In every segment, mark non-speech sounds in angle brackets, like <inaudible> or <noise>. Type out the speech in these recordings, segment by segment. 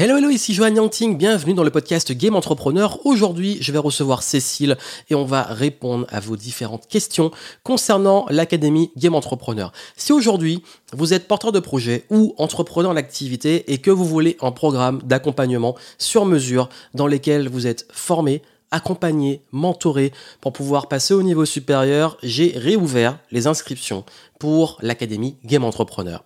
Hello, hello, ici Johan Yangting, bienvenue dans le podcast Game Entrepreneur. Aujourd'hui, je vais recevoir Cécile et on va répondre à vos différentes questions concernant l'Académie Game Entrepreneur. Si aujourd'hui, vous êtes porteur de projet ou entrepreneur en activité et que vous voulez un programme d'accompagnement sur mesure dans lequel vous êtes formé, accompagné, mentoré pour pouvoir passer au niveau supérieur, j'ai réouvert les inscriptions pour l'Académie Game Entrepreneur.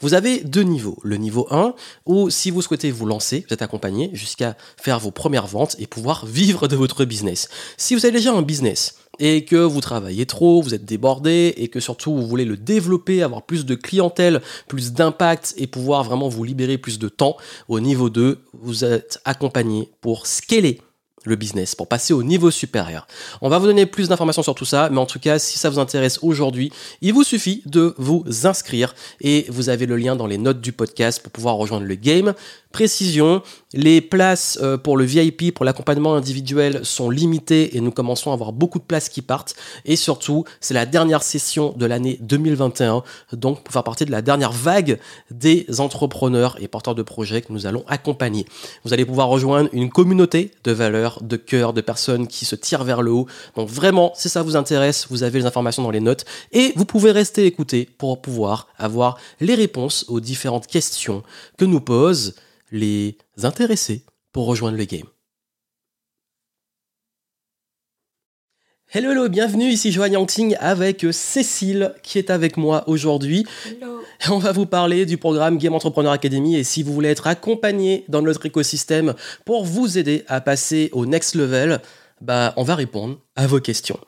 Vous avez deux niveaux. Le niveau 1, où si vous souhaitez vous lancer, vous êtes accompagné jusqu'à faire vos premières ventes et pouvoir vivre de votre business. Si vous avez déjà un business, et que vous travaillez trop, vous êtes débordé et que surtout vous voulez le développer, avoir plus de clientèle, plus d'impact et pouvoir vraiment vous libérer plus de temps, au niveau 2, vous êtes accompagné pour scaler le business, pour passer au niveau supérieur. On va vous donner plus d'informations sur tout ça, mais en tout cas, si ça vous intéresse aujourd'hui, il vous suffit de vous inscrire et vous avez le lien dans les notes du podcast pour pouvoir rejoindre le game. Précision, les places euh, pour le VIP, pour l'accompagnement individuel sont limitées et nous commençons à avoir beaucoup de places qui partent. Et surtout, c'est la dernière session de l'année 2021, donc pour faire partie de la dernière vague des entrepreneurs et porteurs de projets que nous allons accompagner. Vous allez pouvoir rejoindre une communauté de valeurs, de cœurs, de personnes qui se tirent vers le haut. Donc vraiment, si ça vous intéresse, vous avez les informations dans les notes et vous pouvez rester écouter pour pouvoir avoir les réponses aux différentes questions que nous posent les intéressés pour rejoindre le game. Hello, hello, bienvenue, ici Joanne Yangting avec Cécile qui est avec moi aujourd'hui. Hello. On va vous parler du programme Game Entrepreneur Academy et si vous voulez être accompagné dans notre écosystème pour vous aider à passer au next level, bah, on va répondre à vos questions.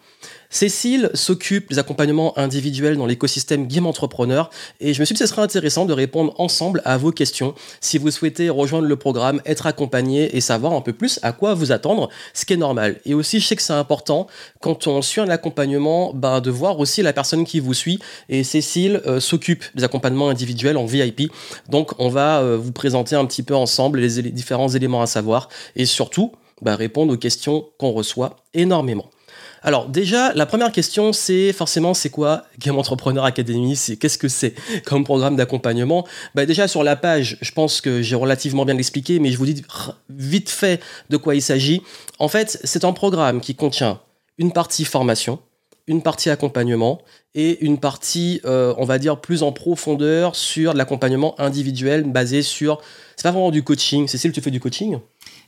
Cécile s'occupe des accompagnements individuels dans l'écosystème Game Entrepreneur et je me suis dit que ce serait intéressant de répondre ensemble à vos questions si vous souhaitez rejoindre le programme, être accompagné et savoir un peu plus à quoi vous attendre, ce qui est normal. Et aussi, je sais que c'est important quand on suit un accompagnement ben, de voir aussi la personne qui vous suit et Cécile euh, s'occupe des accompagnements individuels en VIP. Donc, on va euh, vous présenter un petit peu ensemble les, différents éléments à savoir et surtout ben, répondre aux questions qu'on reçoit énormément. Alors déjà, la première question, c'est forcément, c'est quoi Game Entrepreneur Academy? C'est qu'est-ce que c'est comme programme d'accompagnement? Bah Déjà sur la page, je pense que j'ai relativement bien expliqué, mais je vous dis vite fait de quoi il s'agit. En fait, c'est un programme qui contient une partie formation, une partie accompagnement et une partie, euh, on va dire, plus en profondeur sur l'accompagnement individuel basé sur... C'est pas vraiment du coaching. Cécile, tu fais du coaching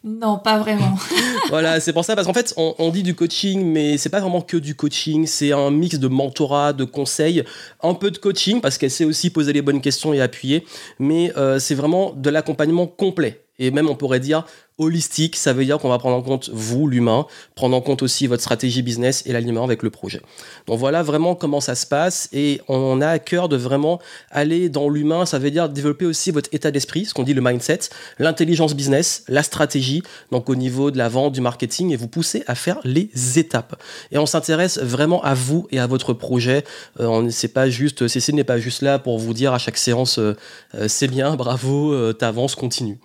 non, pas vraiment. <laughs> voilà, c'est pour ça, parce qu'en fait, on, dit du coaching, mais c'est pas vraiment que du coaching, c'est un mix de mentorat, de conseils, un peu de coaching, parce qu'elle sait aussi poser les bonnes questions et appuyer, mais euh, c'est vraiment de l'accompagnement complet. Et même, on pourrait dire, holistique, ça veut dire qu'on va prendre en compte vous, l'humain, prendre en compte aussi votre stratégie business et l'alignement avec le projet. Donc voilà vraiment comment ça se passe et on a à cœur de vraiment aller dans l'humain, ça veut dire développer aussi votre état d'esprit, ce qu'on dit le mindset, l'intelligence business, la stratégie, donc au niveau de la vente, du marketing et vous pousser à faire les étapes. Et on s'intéresse vraiment à vous et à votre projet. Euh, c'est pas juste, CC n'est pas juste là pour vous dire à chaque séance euh, euh, c'est bien, bravo, t'avances, continue.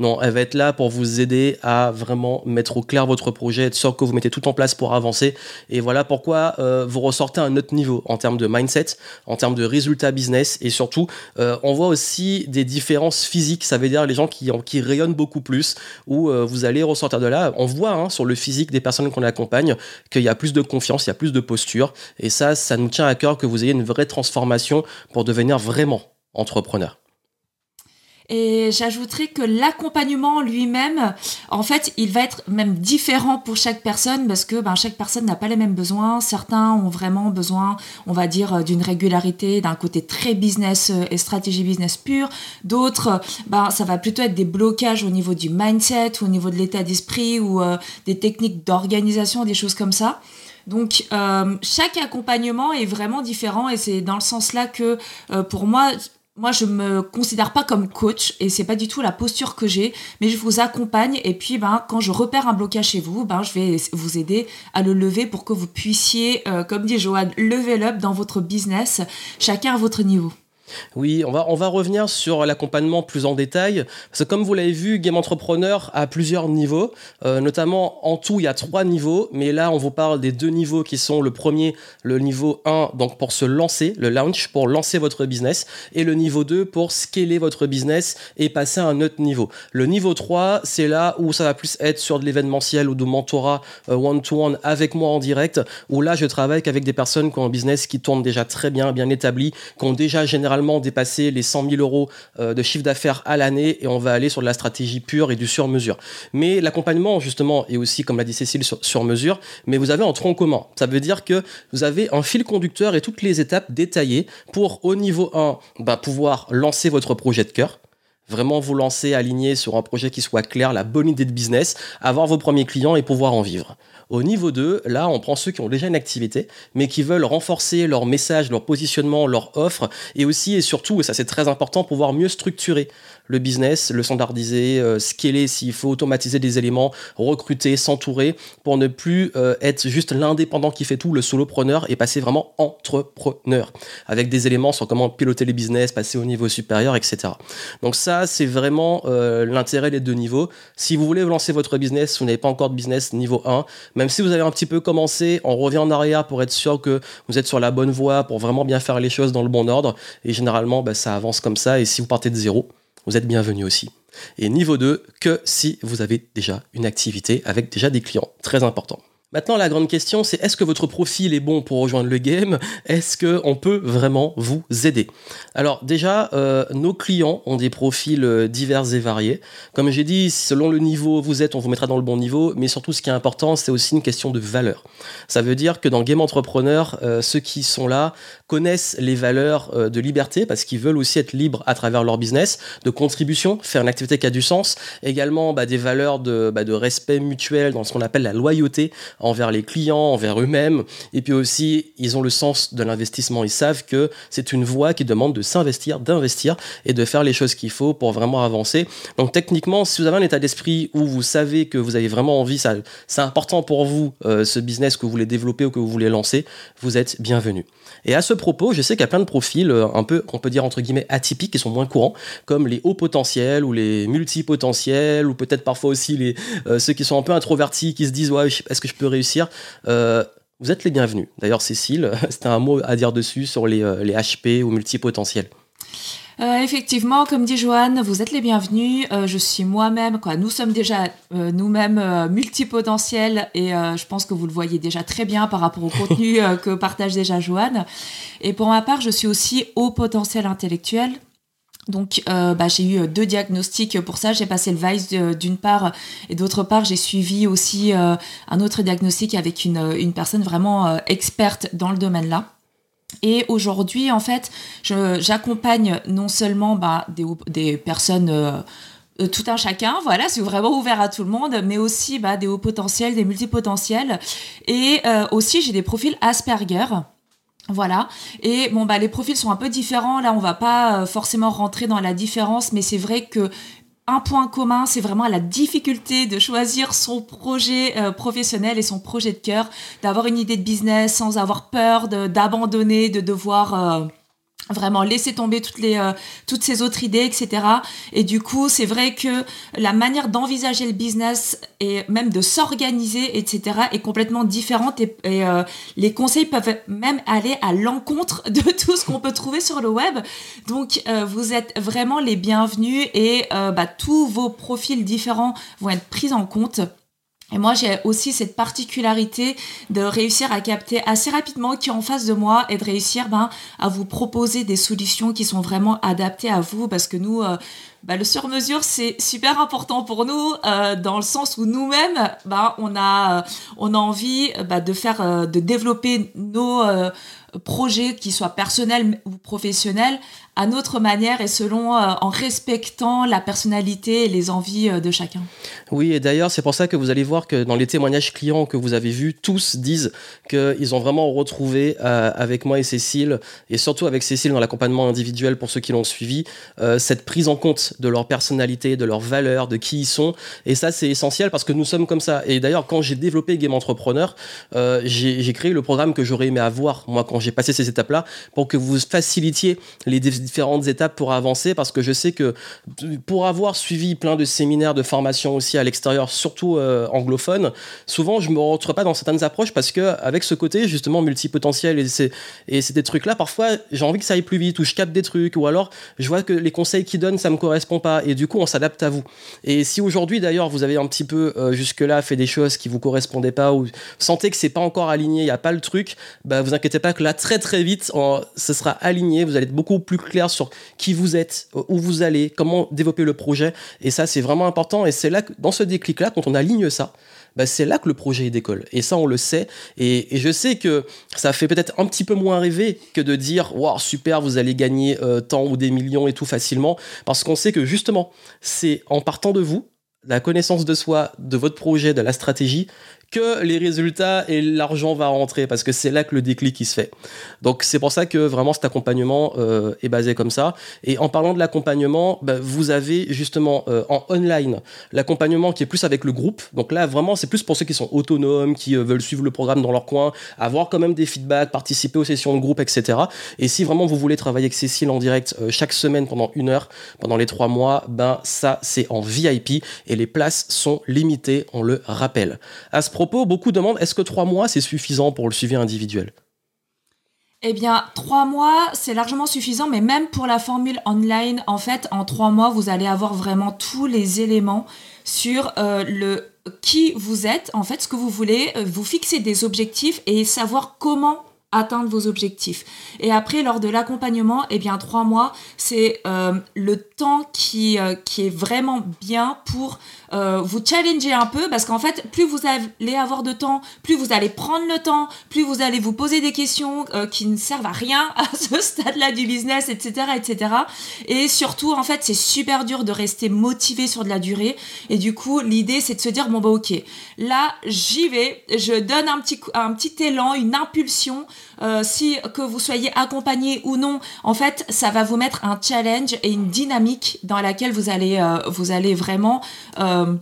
Non, elle va être là pour vous aider à vraiment mettre au clair votre projet, être sûr que vous mettez tout en place pour avancer. Et voilà pourquoi euh, vous ressortez à un autre niveau en termes de mindset, en termes de résultats business. Et surtout, euh, on voit aussi des différences physiques. Ça veut dire les gens qui, rayonnent beaucoup plus, où euh, vous allez ressortir de là. On voit hein, sur le physique des personnes qu'on accompagne qu'il y a plus de confiance, il y a plus de posture. Et ça, ça nous tient à cœur que vous ayez une vraie transformation pour devenir vraiment entrepreneur. Et j'ajouterais que l'accompagnement lui-même, en fait, il va être même différent pour chaque personne parce que ben, chaque personne n'a pas les mêmes besoins. Certains ont vraiment besoin, on va dire, d'une régularité, d'un côté très business euh, et stratégie business pure. D'autres, ben, ça va plutôt être des blocages au niveau du mindset, au niveau de l'état d'esprit ou euh, des techniques d'organisation, des choses comme ça. Donc euh, chaque accompagnement est vraiment différent et c'est dans le sens là que pour moi moi, je me considère pas comme coach et c'est pas du tout la posture que j'ai, mais je vous accompagne et puis ben quand je repère un blocage chez vous, ben je vais vous aider à le lever pour que vous puissiez, euh, comme dit Joanne, level up dans votre business, chacun à votre niveau. Oui, on va, on va revenir sur l'accompagnement plus en détail. Parce que comme vous l'avez vu, Game Entrepreneur a plusieurs niveaux. Euh, notamment, en tout, il y a trois niveaux. Mais là, on vous parle des deux niveaux qui sont le premier, le niveau 1, donc pour se lancer, le launch, pour lancer votre business. Et le niveau 2, pour scaler votre business et passer à un autre niveau. Le niveau 3, c'est là où ça va plus être sur de l'événementiel ou de mentorat euh, one-to-one avec moi en direct. Où là, je travaille avec des personnes qui ont un business qui tourne déjà très bien, bien établi, qui ont déjà généralement dépasser les 100 000 euros euh, de chiffre d'affaires à l'année et on va aller sur de la stratégie pure et du sur-mesure. Mais l'accompagnement, justement, est aussi, comme l'a dit Cécile, sur, mesure, mais vous avez un tronc commun. Ça veut dire que vous avez un fil conducteur et toutes les étapes détaillées pour, au niveau 1, bah, pouvoir lancer votre projet de cœur vraiment vous lancer aligné sur un projet qui soit clair, la bonne idée de business, avoir vos premiers clients et pouvoir en vivre. Au niveau 2, là, on prend ceux qui ont déjà une activité, mais qui veulent renforcer leur message, leur positionnement, leur offre, et aussi et surtout, et ça c'est très important, pouvoir mieux structurer le business, le standardiser, euh, scaler s'il faut, automatiser des éléments, recruter, s'entourer, pour ne plus euh, être juste l'indépendant qui fait tout, le solopreneur, et passer vraiment entrepreneur, avec des éléments sur comment piloter les business, passer au niveau supérieur, etc. Donc ça, c'est vraiment euh, l'intérêt des deux niveaux. Si vous voulez lancer votre business, vous n'avez pas encore de business niveau 1, même si vous avez un petit peu commencé, on revient en arrière pour être sûr que vous êtes sur la bonne voie, pour vraiment bien faire les choses dans le bon ordre. Et généralement, bah, ça avance comme ça. Et si vous partez de zéro, vous êtes bienvenu aussi. Et niveau 2, que si vous avez déjà une activité avec déjà des clients. Très important. Maintenant, la grande question, c'est est-ce que votre profil est bon pour rejoindre le game? Est-ce qu'on peut vraiment vous aider? Alors déjà, euh, nos clients ont des profils euh, divers et variés. Comme j'ai dit, selon le niveau où vous êtes, on vous mettra dans le bon niveau, mais surtout ce qui est important, c'est aussi une question de valeur. Ça veut dire que dans Game Entrepreneur, euh, ceux qui sont là connaissent les valeurs de liberté parce qu'ils veulent aussi être libres à travers leur business, de contribution, faire une activité qui a du sens, également bah, des valeurs bah, de respect mutuel dans ce qu'on appelle la loyauté envers les clients, envers eux-mêmes. Et puis aussi, ils ont le sens de l'investissement. Ils savent que c'est une voie qui demande de s'investir, d'investir et de faire les choses qu'il faut pour vraiment avancer. Donc techniquement, si vous avez un état d'esprit où vous savez que vous avez vraiment envie, ça, c'est important pour vous, euh, ce business que vous voulez développer ou que vous voulez lancer, vous êtes bienvenu. Et à ce propos, je sais qu'il y a plein de profils euh, un peu, on peut dire entre guillemets, atypiques qui sont moins courants, comme les hauts potentiels ou les multipotentiels, ou peut-être parfois aussi euh, ceux qui sont un peu introvertis, qui se disent, ouais, est-ce que je peux réussir? Euh, Vous êtes les bienvenus. D'ailleurs, Cécile, <laughs> c'était un mot à dire dessus sur les, les HP ou multipotentiels. Euh, effectivement, comme dit Joanne, vous êtes les bienvenus. Euh, je suis moi-même, quoi. Nous sommes déjà euh, nous-mêmes multipotentiels et je pense que vous le voyez déjà très bien par rapport au <laughs> contenu que partage déjà Joanne. Et pour ma part, je suis aussi haut potentiel intellectuel. Donc, bah, j'ai eu deux diagnostics pour ça. J'ai passé le VICE d'une part et d'autre part, j'ai suivi aussi un autre diagnostic avec une, une personne vraiment experte dans le domaine-là. Et aujourd'hui, en fait, j'accompagne non seulement bah, des, personnes, euh, euh, tout un chacun, voilà, c'est vraiment ouvert à tout le monde, mais aussi bah, des hauts potentiels, des multipotentiels. Et euh, aussi, j'ai des profils Asperger. Voilà. Et bon bah les profils sont un peu différents. Là, on va pas forcément rentrer dans la différence, mais c'est vrai que un point commun, c'est vraiment la difficulté de choisir son projet euh, professionnel et son projet de cœur, d'avoir une idée de business sans avoir peur d'abandonner, de, devoir... Euh, vraiment laisser tomber toutes les euh, toutes ces autres idées etc et du coup c'est vrai que la manière d'envisager le business et même de s'organiser etc est complètement différente et, euh, les conseils peuvent même aller à l'encontre de <laughs> tout ce qu'on peut trouver sur le web. Donc euh, vous êtes vraiment les bienvenus et bah, tous vos profils différents vont être pris en compte et moi, j'ai aussi cette particularité de réussir à capter assez rapidement qui est en face de moi et de réussir ben, à vous proposer des solutions qui sont vraiment adaptées à vous. Parce que nous, euh, ben, le sur-mesure, c'est super important pour nous euh, dans le sens où nous-mêmes, ben, on, a, on a envie ben, de faire, de développer nos projets qui soient personnels ou professionnels à notre manière et selon euh, en respectant la personnalité et les envies euh, de chacun. Oui, et d'ailleurs, c'est pour ça que vous allez voir que dans les témoignages clients que vous avez vus, tous disent qu'ils ont vraiment retrouvé euh, avec moi et Cécile, et surtout avec Cécile dans l'accompagnement individuel pour ceux qui l'ont suivi, cette prise en compte de leur personnalité, de leurs valeurs, de qui ils sont. Et ça, c'est essentiel parce que nous sommes comme ça. Et d'ailleurs, quand j'ai développé Game Entrepreneur, j'ai créé le programme que j'aurais aimé avoir, moi, quand j'ai passé ces étapes-là, pour que vous facilitiez les différentes étapes pour avancer, parce que je sais que pour avoir suivi plein de séminaires, de formations aussi à l'extérieur, surtout euh, anglophone, souvent, je me retrouve pas dans certaines approches parce que avec ce côté, justement, multipotentiel et c'est, et c'est des trucs-là, parfois, j'ai envie que ça aille plus vite ou je capte des trucs ou alors je vois que les conseils qu'ils donnent, ça me correspond pas et du coup, on s'adapte à vous. Et si aujourd'hui, d'ailleurs, vous avez un petit peu euh, jusque-là fait des choses qui vous correspondaient pas ou sentez que c'est pas encore aligné, il y a pas le truc, bah vous inquiétez pas que là très très vite, ce sera aligné, vous allez être beaucoup plus clair sur qui vous êtes, où vous allez, comment développer le projet et ça c'est vraiment important et c'est là que dans ce déclic là quand on aligne ça, bah, c'est là que le projet décolle. Et ça, on le sait. Et, je sais que ça fait peut-être un petit peu moins rêver que de dire, waouh, super, vous allez gagner euh, tant ou des millions et tout facilement. Parce qu'on sait que justement, c'est en partant de vous, la connaissance de soi, de votre projet, de la stratégie, que les résultats et l'argent va rentrer parce que c'est là que le déclic se fait. Donc c'est pour ça que vraiment cet accompagnement euh, est basé comme ça. Et en parlant de l'accompagnement, bah, vous avez justement euh, en online l'accompagnement qui est plus avec le groupe. Donc là vraiment c'est plus pour ceux qui sont autonomes, qui euh, veulent suivre le programme dans leur coin, avoir quand même des feedbacks, participer aux sessions de groupe, etc. Et si vraiment vous voulez travailler avec Cécile en direct chaque semaine pendant une heure, pendant les trois mois, ben ça c'est en VIP et les places sont limitées, on le rappelle. Propos, beaucoup demandent est-ce que trois mois c'est suffisant pour le suivi individuel? Eh bien, trois mois, c'est largement suffisant, mais même pour la formule online, en fait, en trois mois, vous allez avoir vraiment tous les éléments sur euh, le qui vous êtes, en fait, ce que vous voulez, euh, vous fixer des objectifs et savoir comment atteindre vos objectifs. Et après, lors de l'accompagnement, eh bien, trois mois, c'est euh, le temps qui, qui est vraiment bien pour euh, vous challenger un peu parce qu'en fait, plus vous allez avoir de temps, plus vous allez prendre le temps, plus vous allez vous poser des questions euh, qui ne servent à rien <laughs> à ce stade-là du business, etc., etc. Et surtout, en fait, c'est super dur de rester motivé sur de la durée. Et du coup, l'idée, c'est de se dire bon bah ok, là, j'y vais, je donne un petit un petit élan, une impulsion. Euh, si que vous soyez accompagné ou non, en fait, ça va vous mettre un challenge et une dynamique dans laquelle vous allez vous allez vraiment euh,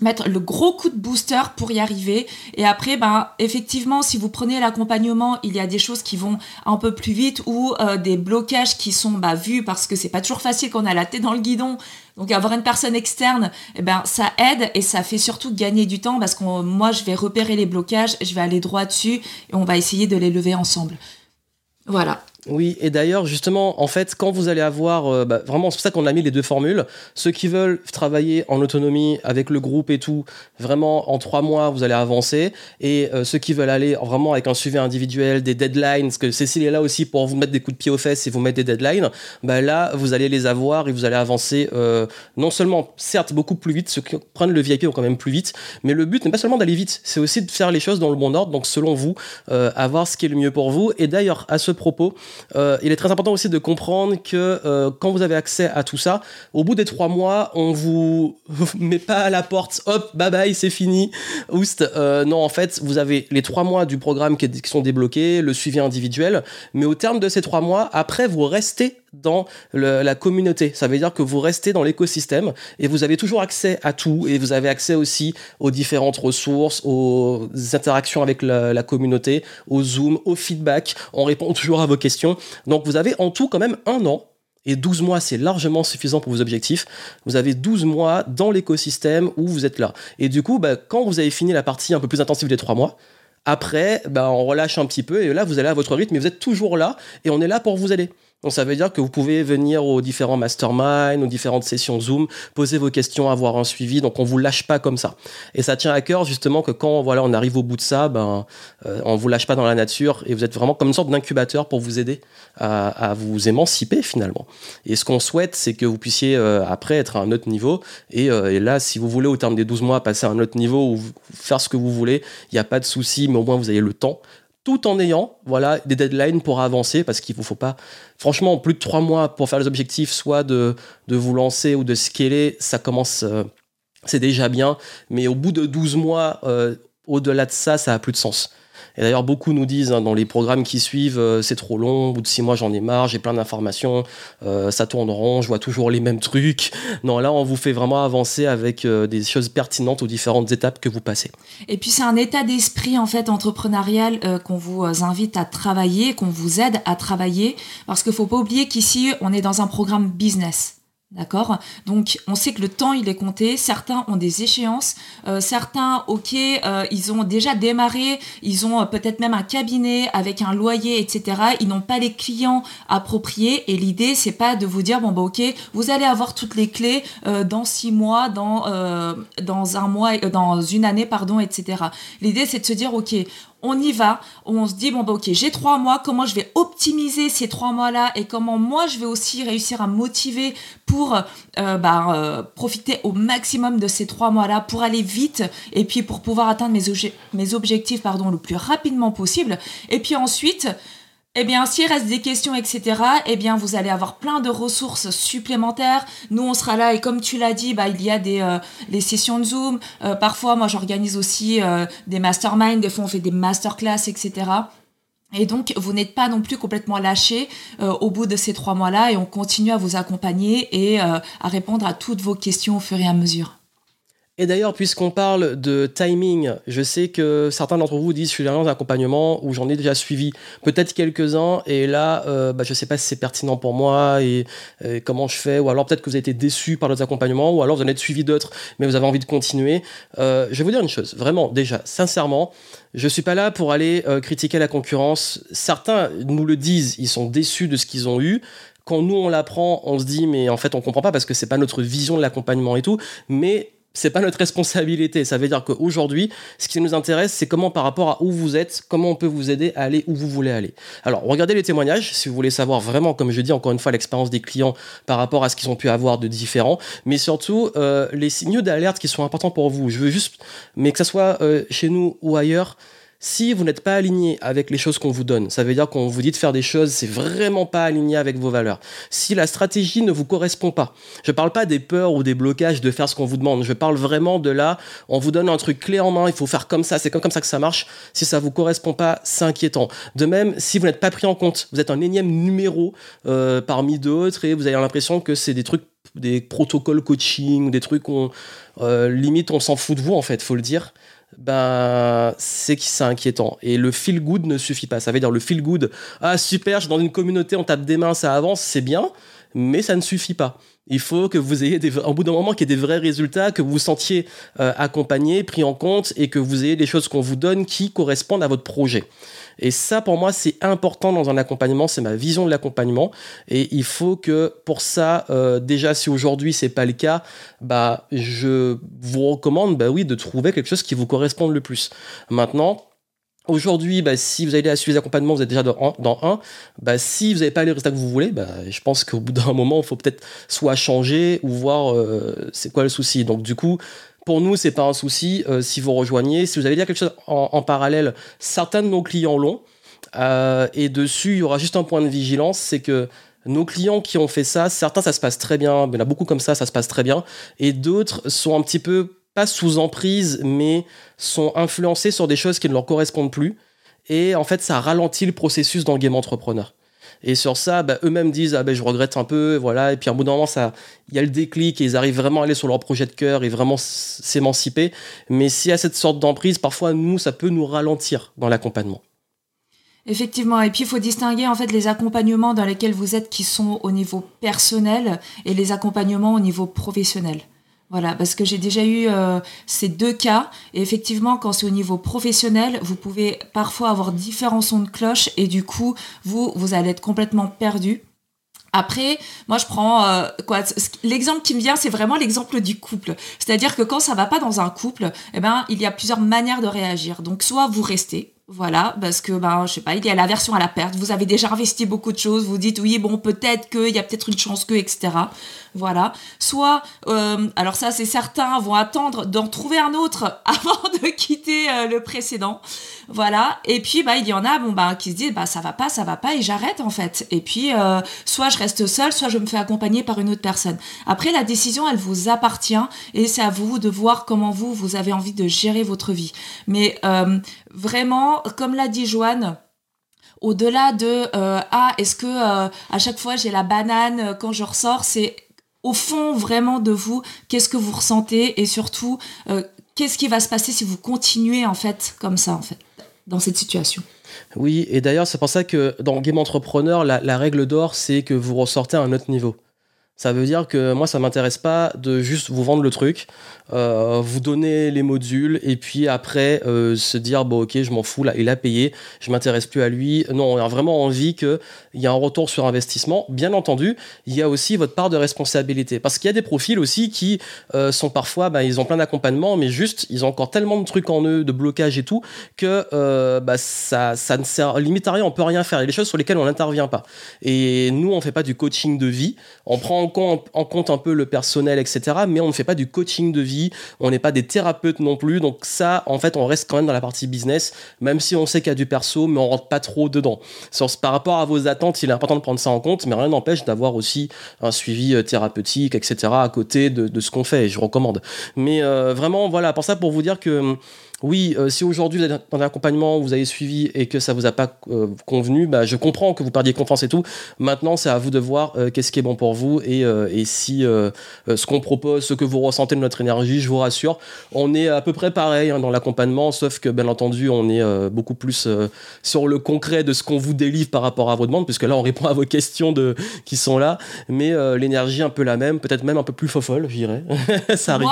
mettre le gros coup de booster pour y arriver. Et après, ben, effectivement, si vous prenez l'accompagnement, il y a des choses qui vont un peu plus vite ou euh, des blocages qui sont bah, vus parce que c'est pas toujours facile qu'on a la tête dans le guidon. Donc avoir une personne externe, eh ben, ça aide et ça fait surtout gagner du temps parce que moi, je vais repérer les blocages, je vais aller droit dessus et on va essayer de les lever ensemble. Voilà. Oui, et d'ailleurs, justement, en fait, quand vous allez avoir, euh, bah, vraiment, c'est pour ça qu'on a mis les deux formules. Ceux qui veulent travailler en autonomie avec le groupe et tout, vraiment, en trois mois, vous allez avancer. Et euh, ceux qui veulent aller vraiment avec un suivi individuel, des deadlines, parce que Cécile est là aussi pour vous mettre des coups de pied aux fesses et vous mettre des deadlines, bah là, vous allez les avoir et vous allez avancer euh, non seulement, certes, beaucoup plus vite, ceux qui prennent le VIP vont quand même plus vite, mais le but n'est pas seulement d'aller vite, c'est aussi de faire les choses dans le bon ordre. Donc, selon vous, avoir ce qui est le mieux pour vous. Et d'ailleurs, à ce propos, euh, il est très important aussi de comprendre que euh, quand vous avez accès à tout ça, au bout des trois mois, on vous <laughs> met pas à la porte, hop, bye bye, c'est fini, oust. Euh, non, en fait, vous avez les trois mois du programme qui, qui, sont débloqués, le suivi individuel, mais au terme de ces trois mois, après, vous restez dans la communauté. Ça veut dire que vous restez dans l'écosystème et vous avez toujours accès à tout et vous avez accès aussi aux différentes ressources, aux interactions avec la, communauté, aux Zoom, au feedback. On répond <laughs> toujours à vos questions. Donc vous avez en tout quand même un an et 12 mois, c'est largement suffisant pour vos objectifs. Vous avez 12 mois dans l'écosystème où vous êtes là. Et du coup, bah, quand vous avez fini la partie un peu plus intensive des 3 mois, après, bah, on relâche un petit peu et là, vous allez à votre rythme, mais vous êtes toujours là et on est là pour vous aider. Donc ça veut dire que vous pouvez venir aux différents masterminds, aux différentes sessions Zoom, poser vos questions, avoir un suivi. Donc on vous lâche pas comme ça. Et ça tient à cœur justement que quand voilà on arrive au bout de ça, ben euh, on vous lâche pas dans la nature et vous êtes vraiment comme une sorte d'incubateur pour vous aider à, vous émanciper finalement. Et ce qu'on souhaite, c'est que vous puissiez euh, après être à un autre niveau. Et, euh, et, là, si vous voulez au terme des 12 mois passer à un autre niveau ou faire ce que vous voulez, il n'y a pas de souci, mais au moins vous avez le temps tout en ayant voilà des deadlines pour avancer parce qu'il ne faut pas franchement plus de trois mois pour faire les objectifs soit de, de vous lancer ou de scaler ça commence euh, c'est déjà bien. Mais au bout de 12 mois euh, au-delà de ça ça a plus de sens Et d'ailleurs, beaucoup nous disent hein, dans les programmes qui suivent, euh, c'est trop long, au bout de six mois, j'en ai marre, j'ai plein d'informations, euh, ça tourne rond, je vois toujours les mêmes trucs. <laughs> Non, là, on vous fait vraiment avancer avec euh, des choses pertinentes aux différentes étapes que vous passez. Et puis, c'est un état d'esprit, en fait, entrepreneurial qu'on vous invite à travailler, qu'on vous aide à travailler, parce qu'il faut pas oublier qu'ici, on est dans un programme business. D'accord? Donc, on sait que le temps, il est compté. Certains ont des échéances. Euh, certains, ok, euh, ils ont déjà démarré. Ils ont euh, peut-être même un cabinet avec un loyer, etc. Ils n'ont pas les clients appropriés. Et l'idée, c'est pas de vous dire, bon, bah, ok, vous allez avoir toutes les clés dans six mois, dans, dans un mois, dans une année, pardon, etc. L'idée, c'est de se dire, ok, on y va, on se dit, bon, bah, ok, j'ai trois mois, comment je vais optimiser ces trois mois-là et comment moi je vais aussi réussir à motiver pour euh, bah, euh, profiter au maximum de ces trois mois-là, pour aller vite et puis pour pouvoir atteindre mes, mes objectifs pardon, le plus rapidement possible. Et puis ensuite, eh bien, s'il reste des questions, etc., eh bien, vous allez avoir plein de ressources supplémentaires. Nous, on sera là et comme tu l'as dit, bah, il y a des euh, les sessions de Zoom. Euh, parfois, moi, j'organise aussi euh, des masterminds. Des fois, on fait des masterclass, etc. Et donc, vous n'êtes pas non plus complètement lâché au bout de ces trois mois-là et on continue à vous accompagner et à répondre à toutes vos questions au fur et à mesure. Et d'ailleurs, puisqu'on parle de timing, je sais que certains d'entre vous disent je suis dans un accompagnement où j'en ai déjà suivi peut-être quelques-uns et là, euh, bah, je ne sais pas si c'est pertinent pour moi et, comment je fais, ou alors peut-être que vous avez été déçu par d'autres accompagnements, ou alors vous en êtes suivi d'autres, mais vous avez envie de continuer. Euh, je vais vous dire une chose, vraiment, déjà, sincèrement, je suis pas là pour aller euh, critiquer la concurrence. Certains nous le disent, ils sont déçus de ce qu'ils ont eu quand nous on l'apprend, on se dit mais en fait on comprend pas parce que c'est pas notre vision de l'accompagnement et tout. Mais c'est pas notre responsabilité. Ça veut dire qu'aujourd'hui, ce qui nous intéresse, c'est comment par rapport à où vous êtes, comment on peut vous aider à aller où vous voulez aller. Alors, regardez les témoignages si vous voulez savoir vraiment, comme je dis encore une fois, l'expérience des clients par rapport à ce qu'ils ont pu avoir de différent, mais surtout euh, les signaux d'alerte qui sont importants pour vous. Je veux juste, mais que ce soit euh, chez nous ou ailleurs, si vous n'êtes pas aligné avec les choses qu'on vous donne, ça veut dire qu'on vous dit de faire des choses, c'est vraiment pas aligné avec vos valeurs. Si la stratégie ne vous correspond pas, je parle pas des peurs ou des blocages de faire ce qu'on vous demande, je parle vraiment de là, on vous donne un truc clé en main, il faut faire comme ça, c'est comme, ça que ça marche. Si ça vous correspond pas, c'est inquiétant. De même, si vous n'êtes pas pris en compte, vous êtes un énième numéro euh, parmi d'autres et vous avez l'impression que c'est des trucs des protocoles coaching, des trucs on euh, limite on s'en fout de vous en fait, faut le dire ben c'est qui c'est inquiétant. Et le feel good ne suffit pas. Ça veut dire le feel good ah super je suis dans une communauté on tape des mains ça avance c'est bien mais ça ne suffit pas il faut que vous ayez, des, au bout d'un moment, qu'il y ait des vrais résultats, que vous vous sentiez euh, accompagné, pris en compte et que vous ayez des choses qu'on vous donne qui correspondent à votre projet. Et ça, pour moi, c'est important dans un accompagnement. C'est ma vision de l'accompagnement. Et il faut que pour ça, euh, déjà, si aujourd'hui c'est pas le cas, bah, je vous recommande, bah oui, de trouver quelque chose qui vous corresponde le plus. Maintenant, Aujourd'hui, bah, si vous allez suivre les accompagnements, vous êtes déjà dans, un. Bah, si vous n'avez pas les résultats que vous voulez, bah, je pense qu'au bout d'un <laughs> moment, il faut peut-être soit changer ou voir euh, c'est quoi le souci. Donc du coup, pour nous, c'est pas un souci euh, si vous rejoignez. Si vous avez déjà quelque chose en, parallèle, certains de nos clients l'ont. Euh, et dessus, il y aura juste un point de vigilance, c'est que nos clients qui ont fait ça, certains ça se passe très bien, il y en a beaucoup comme ça, ça se passe très bien, et d'autres sont un petit peu pas sous emprise, mais sont influencés sur des choses qui ne leur correspondent plus. Et en fait, ça ralentit le processus dans le game entrepreneur. Et sur ça, bah, eux-mêmes disent ah ben je regrette un peu, voilà. Et puis à un bout d'un moment, ça, il y a le déclic et ils arrivent vraiment à aller sur leur projet de cœur et vraiment s'émanciper. Mais s'il y a cette sorte d'emprise, parfois nous, ça peut nous ralentir dans l'accompagnement. Effectivement, et puis il faut distinguer en fait les accompagnements dans lesquels vous êtes qui sont au niveau personnel et les accompagnements au niveau professionnel. Voilà, parce que j'ai déjà eu euh, ces deux cas. Et effectivement, quand c'est au niveau professionnel, vous pouvez parfois avoir différents sons de cloche et du coup, vous, vous allez être complètement perdu. Après, moi je prends euh, l'exemple qui me vient, c'est vraiment l'exemple du couple. C'est-à-dire que quand ça va pas dans un couple, eh ben il y a plusieurs manières de réagir. Donc soit vous restez, voilà, parce que ben je sais pas, il y a l'aversion à la perte. Vous avez déjà investi beaucoup de choses, vous dites oui bon peut-être qu'il y a peut-être une chance que etc. Voilà. Soit, euh, alors ça c'est certains vont attendre d'en trouver un autre <laughs> avant de quitter euh, le précédent. Voilà. Et puis bah il y en a bon bah qui se disent bah ça va pas, ça va pas et j'arrête en fait. Et puis euh, soit je reste seule, soit je me fais accompagner par une autre personne. Après la décision elle vous appartient et c'est à vous de voir comment vous vous avez envie de gérer votre vie. Mais vraiment comme l'a dit Joanne au-delà de ah est-ce que à chaque fois j'ai la banane quand je ressors c'est au fond vraiment de vous, qu'est-ce que vous ressentez et surtout euh, qu'est-ce qui va se passer si vous continuez en fait comme ça en fait dans cette situation? Oui, et d'ailleurs c'est pour ça que dans Game Entrepreneur, la, la règle d'or c'est que vous ressortez à un autre niveau. Ça veut dire que moi, ça m'intéresse pas de juste vous vendre le truc, euh, vous donner les modules et puis après euh, se dire bon ok, je m'en fous là, il a payé, je m'intéresse plus à lui. Non, on a vraiment envie qu'il y ait un retour sur investissement. Bien entendu, il y a aussi votre part de responsabilité parce qu'il y a des profils aussi qui euh, sont parfois, bah, ils ont plein d'accompagnement, mais juste ils ont encore tellement de trucs en eux, de blocage et tout que bah, ça, ça ne sert limite à rien, on peut rien faire. Il y a des choses sur lesquelles on n'intervient pas. Et nous, on fait pas du coaching de vie, on prend en compte, un peu le personnel, etc. Mais on ne fait pas du coaching de vie, on n'est pas des thérapeutes non plus. Donc ça, en fait, on reste quand même dans la partie business, même si on sait qu'il y a du perso, mais on rentre pas trop dedans. par rapport à vos attentes, il est important de prendre ça en compte, mais rien n'empêche d'avoir aussi un suivi euh, thérapeutique, etc. à côté de, ce qu'on fait. Et je recommande. Mais euh, vraiment, voilà, pour ça, pour vous dire que oui, euh, si aujourd'hui vous êtes dans un accompagnement, vous avez suivi et que ça vous a pas euh, convenu, bah, je comprends que vous perdiez confiance et tout. Maintenant, c'est à vous de voir euh, qu'est-ce qui est bon pour vous et, et si ce qu'on propose, ce que vous ressentez de notre énergie, je vous rassure, on est à peu près pareil hein, dans l'accompagnement, sauf que bien entendu, on est beaucoup plus sur le concret de ce qu'on vous délivre par rapport à vos demandes, puisque là, on répond à vos questions de, qui sont là, mais l'énergie un peu la même, peut-être même un peu plus fofolle, je dirais. <laughs> ça arrive.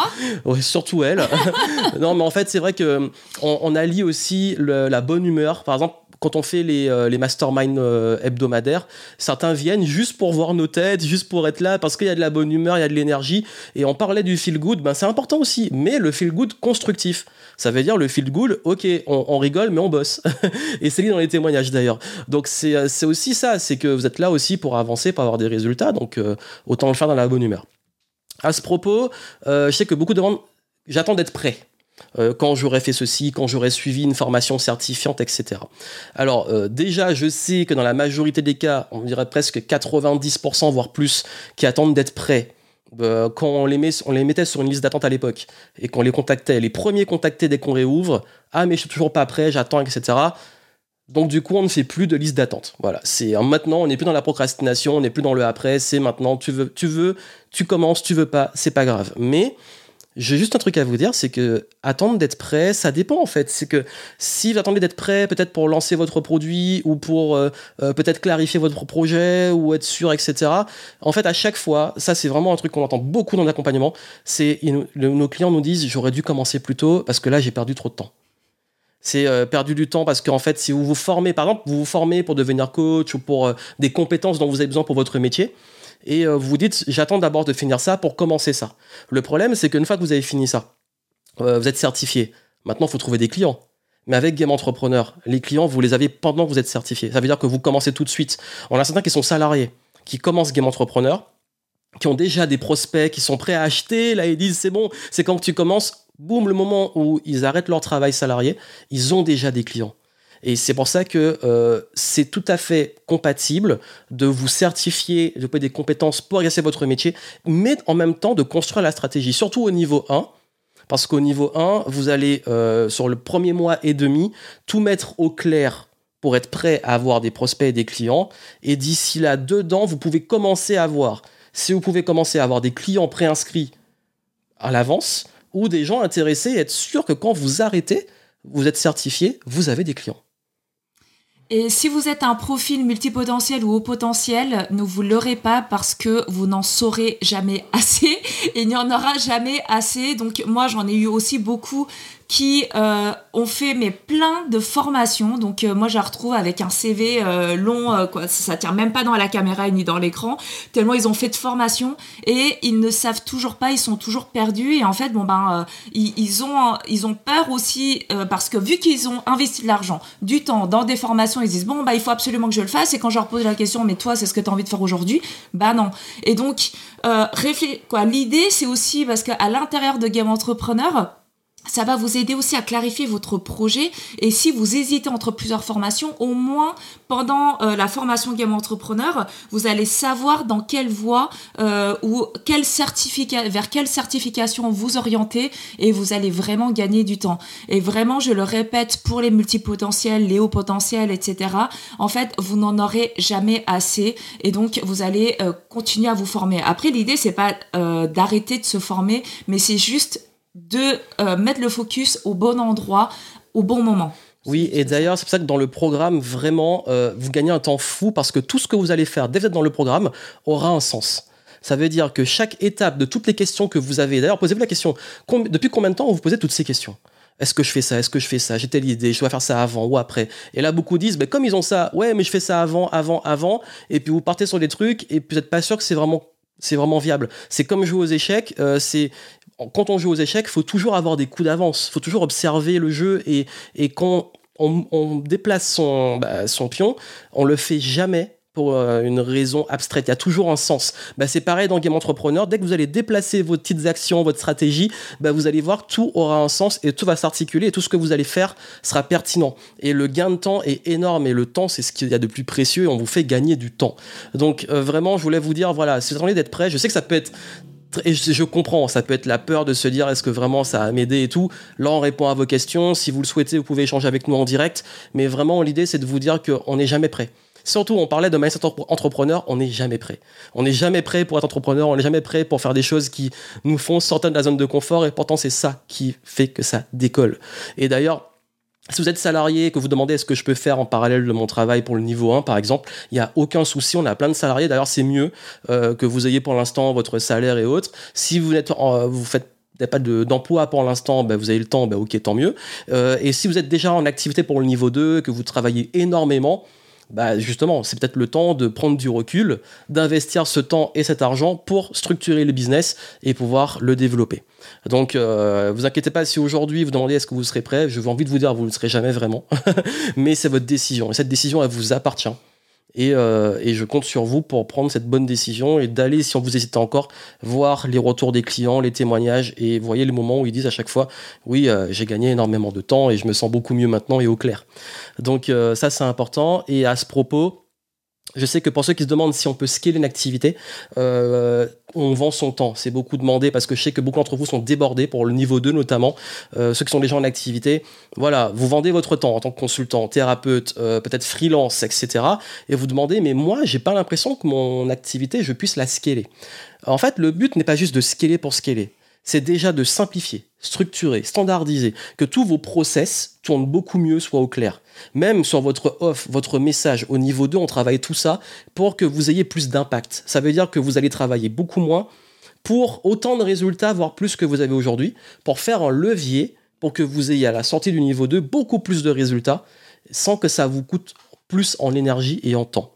Ouais, surtout elle. <laughs> non, mais en fait, c'est vrai que euh, on, allie aussi la bonne humeur. Par exemple, quand on fait les, euh, masterminds euh, hebdomadaires, certains viennent juste pour voir nos têtes, juste pour être là, parce qu'il y a de la bonne humeur, il y a de l'énergie. Et on parlait du feel good, ben c'est important aussi, mais le feel good constructif. Ça veut dire le feel good, ok, on, rigole, mais on bosse. <laughs> et c'est lié dans les témoignages d'ailleurs. Donc c'est aussi ça, c'est que vous êtes là aussi pour avancer, pour avoir des résultats, donc autant le faire dans la bonne humeur. À ce propos, je sais que beaucoup demandent, j'attends d'être prêt. Euh, quand j'aurais fait ceci, quand j'aurais suivi une formation certifiante, etc. Alors euh, déjà, je sais que dans la majorité des cas, on dirait presque 90%, voire plus, qui attendent d'être prêts. Euh, quand on les, on les mettait sur une liste d'attente à l'époque et qu'on les contactait, les premiers contactés dès qu'on réouvre, ah mais je suis toujours pas prêt, j'attends, etc. Donc du coup, on ne fait plus de liste d'attente. Voilà, c'est maintenant, on n'est plus dans la procrastination, on n'est plus dans le après, c'est maintenant, tu veux, tu veux, tu commences, tu veux pas, c'est pas grave. Mais j'ai juste un truc à vous dire, c'est que attendre d'être prêt, ça dépend en fait. C'est que si vous attendez d'être prêt, peut-être pour lancer votre produit ou pour euh, euh, peut-être clarifier votre projet ou être sûr, etc. En fait, à chaque fois, ça c'est vraiment un truc qu'on entend beaucoup dans l'accompagnement. C'est nos clients nous disent j'aurais dû commencer plus tôt parce que là j'ai perdu trop de temps. C'est euh, perdu du temps parce qu'en fait, si vous vous formez, par exemple, vous vous formez pour devenir coach ou pour des compétences dont vous avez besoin pour votre métier, et euh, vous vous dites j'attends d'abord de finir ça pour commencer ça. Le problème c'est qu'une fois que vous avez fini ça, euh, vous êtes certifié. Maintenant, il faut trouver des clients. Mais avec Game Entrepreneur, les clients, vous les avez pendant que vous êtes certifié. Ça veut dire que vous commencez tout de suite. On a certains qui sont salariés, qui commencent Game Entrepreneur, qui ont déjà des prospects, qui sont prêts à acheter. Là, ils disent c'est bon, c'est quand tu commences. Boum, le moment où ils arrêtent leur travail salarié, ils ont déjà des clients. Et c'est pour ça que euh, c'est tout à fait compatible de vous certifier, de des compétences pour exercer votre métier, mais en même temps de construire la stratégie, surtout au niveau 1. Parce qu'au niveau 1, vous allez, euh, sur le premier mois et demi, tout mettre au clair pour être prêt à avoir des prospects et des clients. Et d'ici là, dedans, vous pouvez commencer à avoir, si vous pouvez commencer à avoir des clients préinscrits à l'avance, ou des gens intéressés et être sûr que quand vous arrêtez, vous êtes certifié, vous avez des clients. Et si vous êtes un profil multipotentiel ou haut potentiel, ne vous leurrez pas parce que vous n'en saurez jamais <laughs> assez. Il n'y en aura jamais assez. Donc moi, j'en ai eu aussi beaucoup qui euh, ont fait mais plein de formations. Donc euh, moi je la retrouve avec un CV euh, long, quoi, ça, tient même pas dans la caméra ni dans l'écran, tellement ils ont fait de formation et ils ne savent toujours pas, ils sont toujours perdus et en fait bon ben ils, ont ils ont peur aussi parce que vu qu'ils ont investi de l'argent, du temps dans des formations, ils disent bon bah il faut absolument que je le fasse et quand je leur pose la question mais toi c'est ce que tu as envie de faire aujourd'hui, bah non. Et donc quoi l'idée c'est aussi parce qu'à l'intérieur de Game Entrepreneur ça va vous aider aussi à clarifier votre projet. Et si vous hésitez entre plusieurs formations, au moins pendant euh, la formation Game Entrepreneur, vous allez savoir dans quelle voie euh, ou quel vers quelle certification vous orienter et vous allez vraiment gagner du temps. Et vraiment, je le répète, pour les multipotentiels, les hauts potentiels, etc., en fait, vous n'en aurez jamais assez et donc vous allez euh, continuer à vous former. Après, l'idée, c'est pas d'arrêter de se former, mais c'est juste de euh, mettre le focus au bon endroit, au bon moment. Oui, et d'ailleurs, c'est pour ça que dans le programme, vraiment, euh, vous gagnez un temps fou parce que tout ce que vous allez faire dès que vous êtes dans le programme aura un sens. Ça veut dire que chaque étape de toutes les questions que vous avez, d'ailleurs, posez-vous la question, depuis combien de temps vous posez toutes ces questions? Est-ce que je fais ça? Est-ce que je fais ça? J'ai telle idée, je dois faire ça avant ou après. Et là, beaucoup disent, mais comme ils ont ça, ouais, mais je fais ça avant, avant, avant. Et puis vous partez sur des trucs et vous n'êtes pas sûr que c'est vraiment c'est vraiment viable. C'est comme jouer aux échecs. Euh, c'est quand on joue aux échecs, faut toujours avoir des coups d'avance. Faut toujours observer le jeu et, et quand on, déplace son, bah, son pion, on le fait jamais pour euh, une raison abstraite. Il y a toujours un sens. Bah, c'est pareil dans Game Entrepreneur. Dès que vous allez déplacer vos petites actions, votre stratégie, bah, vous allez voir tout aura un sens et tout va s'articuler et tout ce que vous allez faire sera pertinent. Et le gain de temps est énorme et le temps, c'est ce qu'il y a de plus précieux et on vous fait gagner du temps. Donc euh, vraiment, je voulais vous dire, voilà, c'est envie d'être prêt. Je sais que ça peut être et je, comprends, ça peut être la peur de se dire est-ce que vraiment ça a m'aider et tout. Là, on répond à vos questions. Si vous le souhaitez, vous pouvez échanger avec nous en direct. Mais vraiment, l'idée, c'est de vous dire qu'on n'est jamais prêt. Surtout, on parlait de mindset entrepreneur, on n'est jamais prêt. On n'est jamais prêt pour être entrepreneur, on n'est jamais prêt pour faire des choses qui nous font sortir de la zone de confort et pourtant c'est ça qui fait que ça décolle. Et d'ailleurs, si vous êtes salarié et que vous demandez est-ce que je peux faire en parallèle de mon travail pour le niveau 1 par exemple, il n'y a aucun souci, on a plein de salariés. D'ailleurs, c'est mieux euh, que vous ayez pour l'instant votre salaire et autres. Si vous êtes vous faites pas d'emploi pour l'instant, ben vous avez le temps, ben ok, tant mieux. Euh, et si vous êtes déjà en activité pour le niveau 2, que vous travaillez énormément, bah justement, c'est peut-être le temps de prendre du recul, d'investir ce temps et cet argent pour structurer le business et pouvoir le développer. Donc, euh, vous inquiétez pas si aujourd'hui vous demandez est-ce que vous serez prêt. Je veux envie de vous dire, vous ne serez jamais vraiment, <laughs> mais c'est votre décision et cette décision elle vous appartient. Euh, et, je compte sur vous pour prendre cette bonne décision et d'aller, si on vous hésite encore, voir les retours des clients, les témoignages et voyez le moment où ils disent à chaque fois oui, euh, j'ai gagné énormément de temps et je me sens beaucoup mieux maintenant et au clair. Donc euh, ça c'est important. Et à ce propos, je sais que pour ceux qui se demandent si on peut scaler une activité, euh, on vend son temps. C'est beaucoup demandé parce que je sais que beaucoup d'entre vous sont débordés pour le niveau 2 notamment. Euh, ceux qui sont déjà en activité, voilà, vous vendez votre temps en tant que consultant, thérapeute, euh, peut-être freelance, etc. Et vous demandez, mais moi, j'ai pas l'impression que mon activité, je puisse la scaler. En fait, le but n'est pas juste de scaler pour scaler c'est déjà de simplifier, structurer, standardiser, que tous vos process tournent beaucoup mieux, soient au clair. Même sur votre offre, votre message au niveau 2, on travaille tout ça pour que vous ayez plus d'impact. Ça veut dire que vous allez travailler beaucoup moins pour autant de résultats, voire plus que vous avez aujourd'hui, pour faire un levier pour que vous ayez à la sortie du niveau 2 beaucoup plus de résultats sans que ça vous coûte plus en énergie et en temps.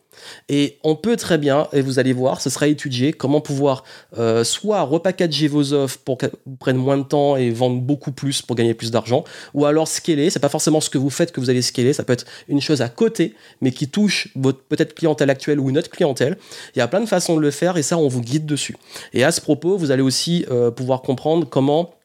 Et on peut très bien, et vous allez voir, ce sera étudié, comment pouvoir euh, soit repackager vos offres pour que vous preniez moins de temps et vendre beaucoup plus pour gagner plus d'argent, ou alors scaler. C'est pas forcément ce que vous faites que vous allez scaler, ça peut être une chose à côté, mais qui touche votre peut-être clientèle actuelle ou une clientèle. Il y a plein de façons de le faire et ça, on vous guide dessus. Et à ce propos, vous allez aussi euh, pouvoir comprendre comment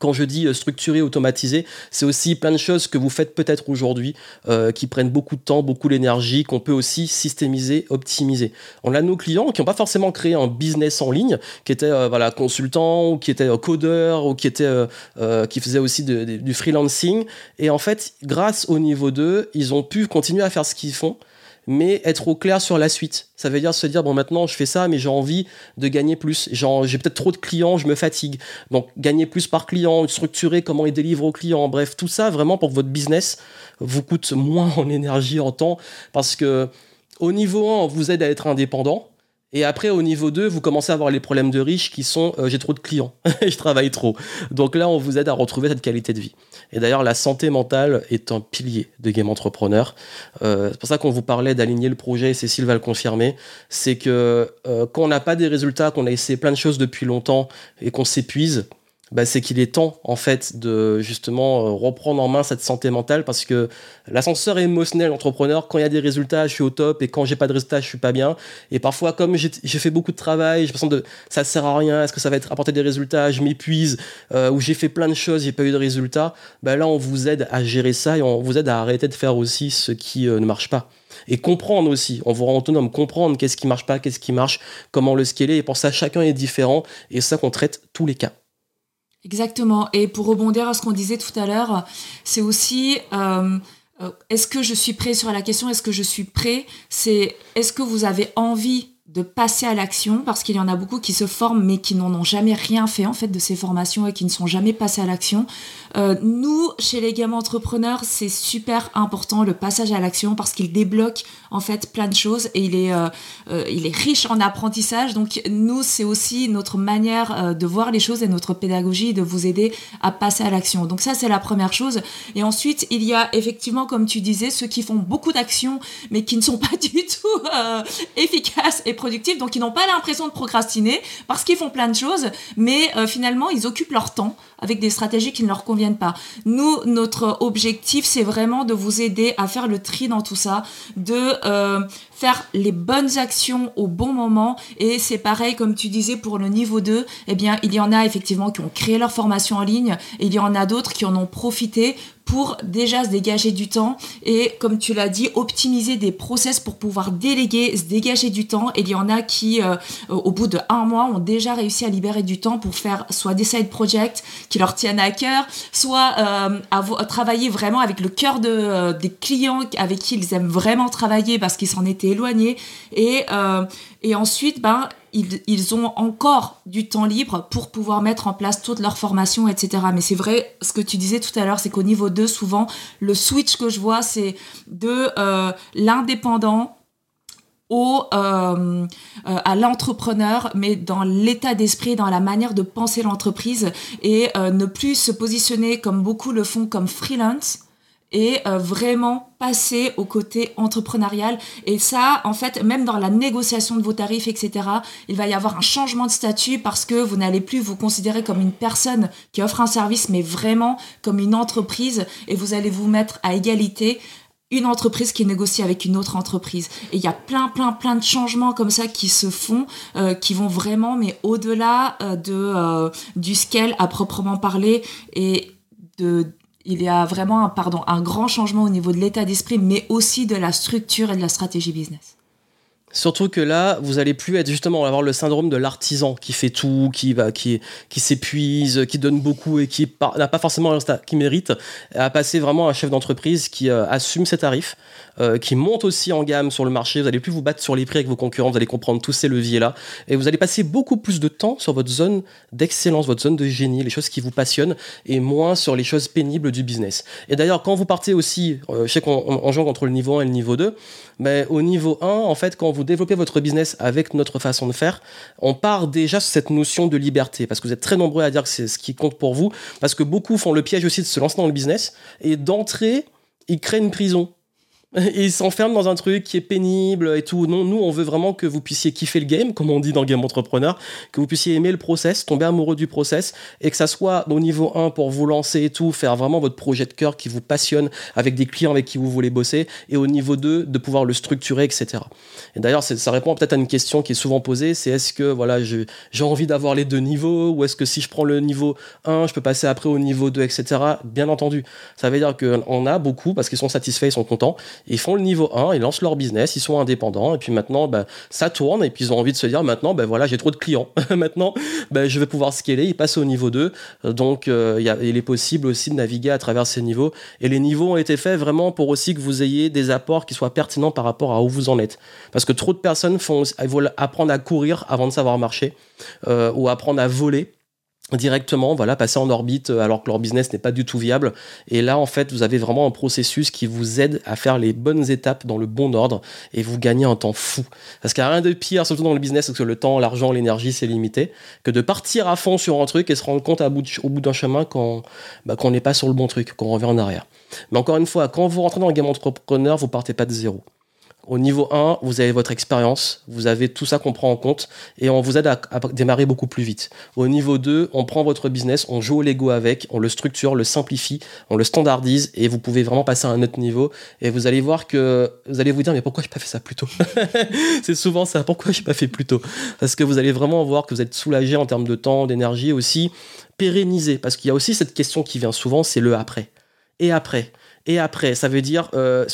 quand je dis euh, structuré, automatisé, c'est aussi plein de choses que vous faites peut-être aujourd'hui euh, qui prennent beaucoup de temps, beaucoup d'énergie, qu'on peut aussi systémiser, optimiser. On a nos clients qui n'ont pas forcément créé un business en ligne, qui étaient euh, voilà consultants, ou qui étaient codeurs, ou qui étaient qui faisaient aussi du freelancing. Et en fait, grâce au niveau 2, ils ont pu continuer à faire ce qu'ils font mais être au clair sur la suite. Ça veut dire se dire, bon, maintenant, je fais ça, mais j'ai envie de gagner plus. J'ai peut-être trop de clients, je me fatigue. Donc, gagner plus par client, structurer comment ils délivrent aux clients. Bref, tout ça, vraiment, pour que votre business vous coûte moins <laughs> en énergie, en temps. Parce que, au niveau 1, on vous aide à être indépendant. Et après, au niveau 2, vous commencez à avoir les problèmes de riches qui sont euh, j'ai trop de clients, <laughs> je travaille trop. Donc là, on vous aide à retrouver cette qualité de vie. Et d'ailleurs, la santé mentale est un pilier de Game Entrepreneur. Euh, c'est pour ça qu'on vous parlait d'aligner le projet, et Cécile va le confirmer. C'est que euh, quand on n'a pas des résultats, qu'on a essayé plein de choses depuis longtemps et qu'on s'épuise, bah, c'est qu'il est temps en fait de justement euh, reprendre en main cette santé mentale parce que l'ascenseur émotionnel entrepreneur quand il y a des résultats je suis au top et quand j'ai pas de résultats je suis pas bien et parfois comme j'ai fait beaucoup de travail j'ai l'impression de ça sert à rien est-ce que ça va être apporter des résultats je m'épuise euh, ou j'ai fait plein de choses j'ai pas eu de résultats bah là on vous aide à gérer ça et on vous aide à arrêter de faire aussi ce qui euh, ne marche pas et comprendre aussi, on vous rend autonome, comprendre qu'est-ce qui marche pas, qu'est-ce qui marche, comment le scaler. Et pour ça, chacun est différent et ça qu'on traite tous les cas. Exactement. Et pour rebondir à ce qu'on disait tout à l'heure, c'est aussi euh, euh, est-ce que je suis prêt sur la question Est-ce que je suis prêt? C'est est-ce que vous avez envie de passer à l'action parce qu'il y en a beaucoup qui se forment mais qui n'en ont jamais rien fait en fait de ces formations et qui ne sont jamais passés à l'action. Euh, nous, chez les gamins entrepreneurs, c'est super important le passage à l'action parce qu'il débloque en fait plein de choses et il est, euh, euh, il est riche en apprentissage. Donc nous, c'est aussi notre manière de voir les choses et notre pédagogie de vous aider à passer à l'action. Donc ça, c'est la première chose. Et ensuite, il y a effectivement, comme tu disais, ceux qui font beaucoup d'actions mais qui ne sont pas <laughs> du tout efficaces et productifs, donc ils n'ont pas l'impression de procrastiner parce qu'ils font plein de choses, mais finalement, ils occupent leur temps avec des stratégies qui ne leur conviennent pas. Nous, notre objectif, c'est vraiment de vous aider à faire le tri dans tout ça, de euh, faire les bonnes actions au bon moment. Et c'est pareil, comme tu disais, pour le niveau 2, eh bien, il y en a effectivement qui ont créé leur formation en ligne il y en a d'autres qui en ont profité pour déjà se dégager du temps et, comme tu l'as dit, optimiser des process pour pouvoir déléguer, se dégager du temps. Et il y en a qui, euh, au bout de un mois, ont déjà réussi à libérer du temps pour faire soit des side projects qui leur tiennent à cœur, soit euh, à, travailler vraiment avec le cœur de, euh, des clients avec qui ils aiment vraiment travailler parce qu'ils s'en étaient éloignés. Et, et ensuite, ben, ils, ont encore du temps libre pour pouvoir mettre en place toute leur formation, etc. Mais c'est vrai, ce que tu disais tout à l'heure, c'est qu'au niveau 2, souvent, le switch que je vois, c'est de euh, l'indépendant au, euh, euh, à l'entrepreneur, mais dans l'état d'esprit, dans la manière de penser l'entreprise, et ne plus se positionner comme beaucoup le font comme freelance, et euh, vraiment passer au côté entrepreneurial. Et ça, en fait, même dans la négociation de vos tarifs, etc., il va y avoir un changement de statut parce que vous n'allez plus vous considérer comme une personne qui offre un service, mais vraiment comme une entreprise et vous allez vous mettre à égalité une entreprise qui négocie avec une autre entreprise. Et il y a plein, plein, plein de changements comme ça qui se font, euh, qui vont vraiment, mais au-delà euh, de, du scale à proprement parler et de il y a vraiment un, grand changement au niveau de l'état d'esprit, mais aussi de la structure et de la stratégie business. Surtout que là, vous allez plus être justement avoir le syndrome de l'artisan qui fait tout, qui va, qui, s'épuise, qui donne beaucoup et qui n'a pas forcément qui mérite, à passer vraiment à un chef d'entreprise qui euh, assume ses tarifs, euh, qui monte aussi en gamme sur le marché. Vous allez plus vous battre sur les prix avec vos concurrents, vous allez comprendre tous ces leviers-là. Et vous allez passer beaucoup plus de temps sur votre zone d'excellence, votre zone de génie, les choses qui vous passionnent, et moins sur les choses pénibles du business. Et d'ailleurs, quand vous partez aussi, euh, je sais qu'on joue entre le niveau 1 et le niveau 2, mais au niveau 1, en fait, quand vous développez votre business avec notre façon de faire, on part déjà sur cette notion de liberté, parce que vous êtes très nombreux à dire que c'est ce qui compte pour vous, parce que beaucoup font le piège aussi de se lancer dans le business, et d'entrer, ils créent une prison et il s'enferme dans un truc qui est pénible et tout. Non, nous, on veut vraiment que vous puissiez kiffer le game, comme on dit dans Game Entrepreneur, que vous puissiez aimer le process, tomber amoureux du process, et que ça soit au niveau 1 pour vous lancer et tout, faire vraiment votre projet de cœur qui vous passionne, avec des clients avec qui vous voulez bosser, et au niveau 2, de pouvoir le structurer, etc. Et d'ailleurs, ça répond peut-être à une question qui est souvent posée, c'est est-ce que voilà, j'ai envie d'avoir les deux niveaux, ou est-ce que si je prends le niveau 1, je peux passer après au niveau 2, etc. Bien entendu. Ça veut dire qu'on a beaucoup, parce qu'ils sont satisfaits, ils sont contents, ils font le niveau 1, ils lancent leur business, ils sont indépendants, et puis maintenant, bah, ça tourne, et puis ils ont envie de se dire, maintenant, ben voilà, j'ai trop de clients. <laughs> maintenant, ben, je vais pouvoir scaler, ils passent au niveau 2. Donc, euh, il est possible aussi de naviguer à travers ces niveaux. Et les niveaux ont été faits vraiment pour aussi que vous ayez des apports qui soient pertinents par rapport à où vous en êtes. Parce que trop de personnes font, veulent apprendre à courir avant de savoir marcher, euh, ou apprendre à voler directement, voilà, passer en orbite euh, alors que leur business n'est pas du tout viable. Et là, en fait, vous avez vraiment un processus qui vous aide à faire les bonnes étapes dans le bon ordre et vous gagnez un temps fou. Parce qu'il n'y a rien de pire, surtout dans le business, parce que le temps, l'argent, l'énergie, c'est limité, que de partir à fond sur un truc et se rendre compte au bout d'un chemin bah, qu'on n'est pas sur le bon truc, qu'on revient en arrière. Mais encore une fois, quand vous rentrez dans le game entrepreneur, vous partez pas de zéro. Au niveau 1, vous avez votre expérience, vous avez tout ça qu'on prend en compte et on vous aide à, démarrer beaucoup plus vite. Au niveau 2, on prend votre business, on joue au Lego avec, on le structure, le simplifie, on le standardise et vous pouvez vraiment passer à un autre niveau et vous allez voir que vous allez vous dire mais pourquoi j'ai pas fait ça plus tôt <laughs> C'est souvent ça, pourquoi j'ai pas fait plus tôt Parce que vous allez vraiment voir que vous êtes soulagé en termes de temps, d'énergie aussi, pérennisé parce qu'il y a aussi cette question qui vient souvent, c'est le après. Et après et après. Ça veut dire, euh,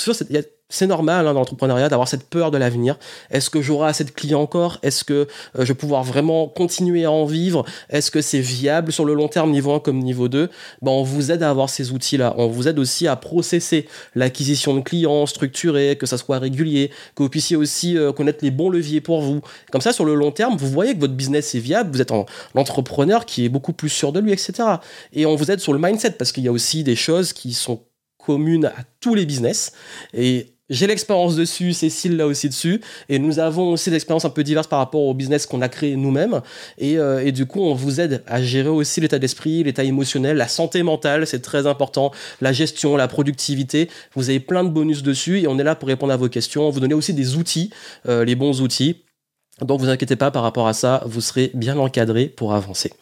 c'est normal hein, dans l'entrepreneuriat d'avoir cette peur de l'avenir. Est-ce que j'aurai assez de clients encore? Est-ce que euh, je vais pouvoir vraiment continuer à en vivre? Est-ce que c'est viable sur le long terme, niveau 1 comme niveau 2 ben, On vous aide à avoir ces outils-là. On vous aide aussi à processer l'acquisition de clients structurés, que ça soit régulier, que vous puissiez aussi euh, connaître les bons leviers pour vous. Comme ça, sur le long terme, vous voyez que votre business est viable, vous êtes un entrepreneur qui est beaucoup plus sûr de lui, etc. Et on vous aide sur le mindset, parce qu'il y a aussi des choses qui sont communes à tous les business. Et j'ai l'expérience dessus, Cécile là aussi dessus, et nous avons aussi des expériences un peu diverses par rapport au business qu'on a créé nous-mêmes, et, euh, et, du coup on vous aide à gérer aussi l'état d'esprit, l'état émotionnel, la santé mentale, c'est très important, la gestion, la productivité, vous avez plein de bonus dessus, et on est là pour répondre à vos questions, vous donner aussi des outils, euh, les bons outils, donc vous inquiétez pas par rapport à ça, vous serez bien encadré pour avancer.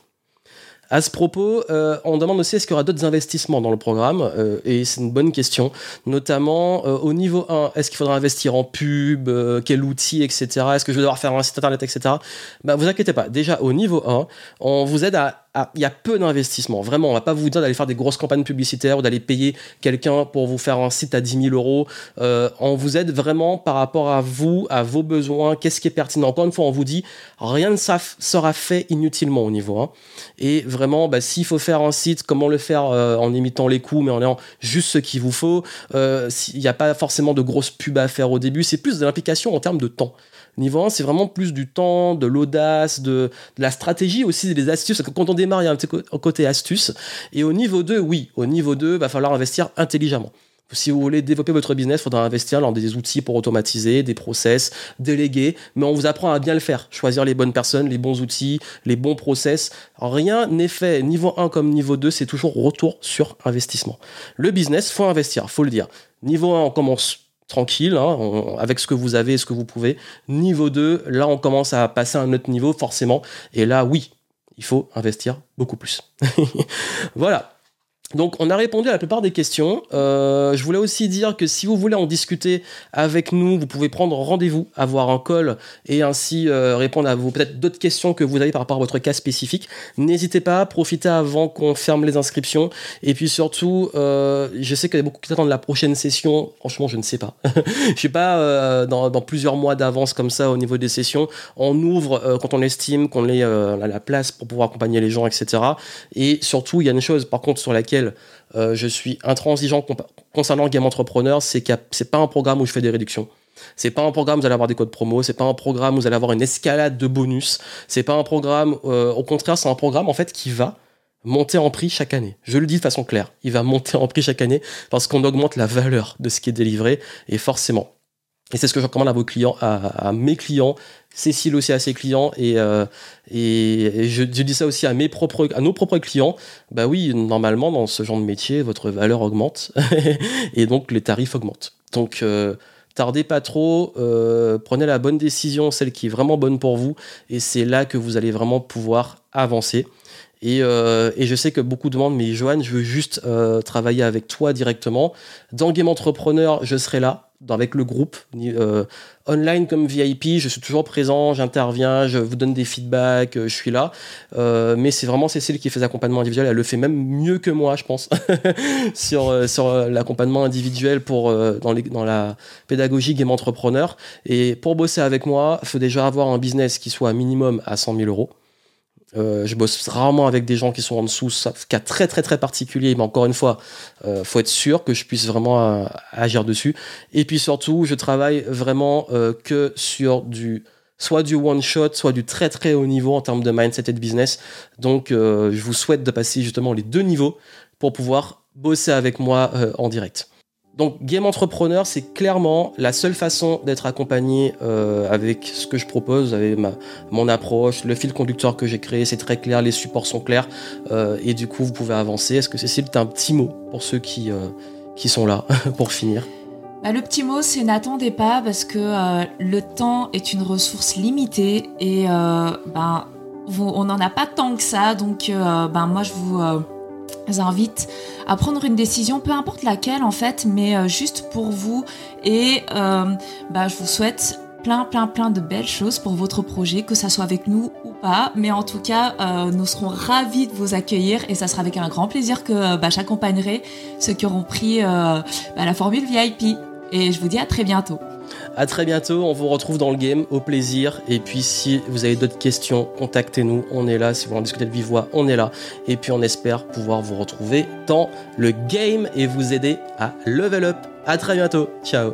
À ce propos, euh, on demande aussi est-ce qu'il y aura d'autres investissements dans le programme euh, Et c'est une bonne question. Notamment euh, au niveau 1, est-ce qu'il faudra investir en pub Quel outil, etc. Est-ce que je vais devoir faire un site internet, etc. Ben, vous inquiétez pas. Déjà, au niveau 1, on vous aide à il y a peu d'investissement. Vraiment, on va pas vous dire d'aller faire des grosses campagnes publicitaires ou d'aller payer quelqu'un pour vous faire un site à 10 000 euros. Euh, on vous aide vraiment par rapport à vous, à vos besoins, qu'est-ce qui est pertinent. Encore une fois, on vous dit, rien ne sera fait inutilement au niveau 1. Et vraiment, bah, s'il faut faire un site, comment le faire euh, en imitant les coûts, mais en ayant juste ce qu'il vous faut. Euh, il n'y a pas forcément de grosses pubs à faire au début. C'est plus de l'implication en termes de temps. Niveau 1, c'est vraiment plus du temps, de l'audace, de, la stratégie aussi, des astuces. Quand on démarre, il y a un côté astuce. Et au niveau 2, oui, au niveau 2, il va falloir investir intelligemment. Si vous voulez développer votre business, il faudra investir dans des outils pour automatiser, des process, déléguer, mais on vous apprend à bien le faire, choisir les bonnes personnes, les bons outils, les bons process. Rien n'est fait niveau 1 comme niveau 2, c'est toujours retour sur investissement. Le business, faut investir, faut le dire. Niveau 1, on commence tranquille, hein, avec ce que vous avez, ce que vous pouvez. Niveau 2, là, on commence à passer à un autre niveau, forcément. Et là, oui, il faut investir beaucoup plus. <laughs> voilà. Donc on a répondu à la plupart des questions. Euh, je voulais aussi dire que si vous voulez en discuter avec nous, vous pouvez prendre rendez-vous, avoir un call et ainsi euh, répondre à vos peut-être d'autres questions que vous avez par rapport à votre cas spécifique. N'hésitez pas, profitez avant qu'on ferme les inscriptions. Et puis surtout, euh, je sais qu'il y a beaucoup qui attendent la prochaine session. Franchement, je ne sais pas. <laughs> je sais pas dans, plusieurs mois d'avance comme ça au niveau des sessions. On ouvre quand on estime qu'on est la place pour pouvoir accompagner les gens, etc. Et surtout, il y a une chose par contre sur laquelle euh, je suis intransigeant concernant Game Entrepreneur, c'est que c'est pas un programme où je fais des réductions. C'est pas un programme où vous allez avoir des codes promo, c'est pas un programme où vous allez avoir une escalade de bonus, c'est pas un programme, euh, au contraire, c'est un programme en fait qui va monter en prix chaque année. Je le dis de façon claire, il va monter en prix chaque année parce qu'on augmente la valeur de ce qui est délivré et forcément. Et c'est ce que je recommande à vos clients, à mes clients, Cécile aussi à ses clients. Et, euh, je, dis ça aussi à nos propres clients. Bah oui normalement dans ce genre de métier votre valeur augmente. <laughs> Et donc les tarifs augmentent. Donc euh, tardez pas trop. Euh, prenez la bonne décision celle qui est vraiment bonne pour vous. Et c'est là que vous allez vraiment pouvoir avancer. Et, et, je sais que beaucoup demandent, mais Johan, je veux juste travailler avec toi directement. Dans Game Entrepreneur, je serai là avec le groupe. Euh, online comme VIP, je suis toujours présent, j'interviens, je vous donne des feedbacks, euh, je suis là. Euh, mais c'est vraiment Cécile qui fait l'accompagnement individuel. Elle le fait même mieux que moi, je pense, <laughs> sur, l'accompagnement individuel dans la pédagogie game entrepreneur. Et pour bosser avec moi, il faut déjà avoir un business qui soit minimum à 100 000 euros. Euh, je bosse rarement avec des gens qui sont en dessous, ça cas très très très particulier, mais encore une fois, euh, faut être sûr que je puisse vraiment euh, agir dessus. Et puis surtout, je travaille vraiment que sur du soit du one shot, soit du très très haut niveau en termes de mindset et de business. Donc euh, je vous souhaite de passer justement les deux niveaux pour pouvoir bosser avec moi euh, en direct. Donc Game Entrepreneur, c'est clairement la seule façon d'être accompagné euh, avec ce que je propose, avec ma, mon approche, le fil conducteur que j'ai créé, c'est très clair, les supports sont clairs, et du coup vous pouvez avancer. Est-ce que Cécile, tu un petit mot pour ceux qui, qui sont là <laughs> pour finir? Bah, le petit mot, c'est n'attendez pas parce que euh, le temps est une ressource limitée et euh, ben, on n'en a pas tant que ça. Donc, euh, ben, moi, je vous invite à prendre une décision, peu importe laquelle en fait, mais juste pour vous. Et ben, je vous souhaite plein, plein, plein de belles choses pour votre projet, que ça soit avec nous ou pas. Mais en tout cas, nous serons ravis de vous accueillir et ça sera avec un grand plaisir que bah, j'accompagnerai ceux qui auront pris bah, la formule VIP. Et je vous dis à très bientôt. À très bientôt, on vous retrouve dans le game, au plaisir. Et puis si vous avez d'autres questions, contactez-nous, on est là. Si vous voulez en discuter de vive on est là. Et puis on espère pouvoir vous retrouver dans le game et vous aider à level up. À très bientôt, ciao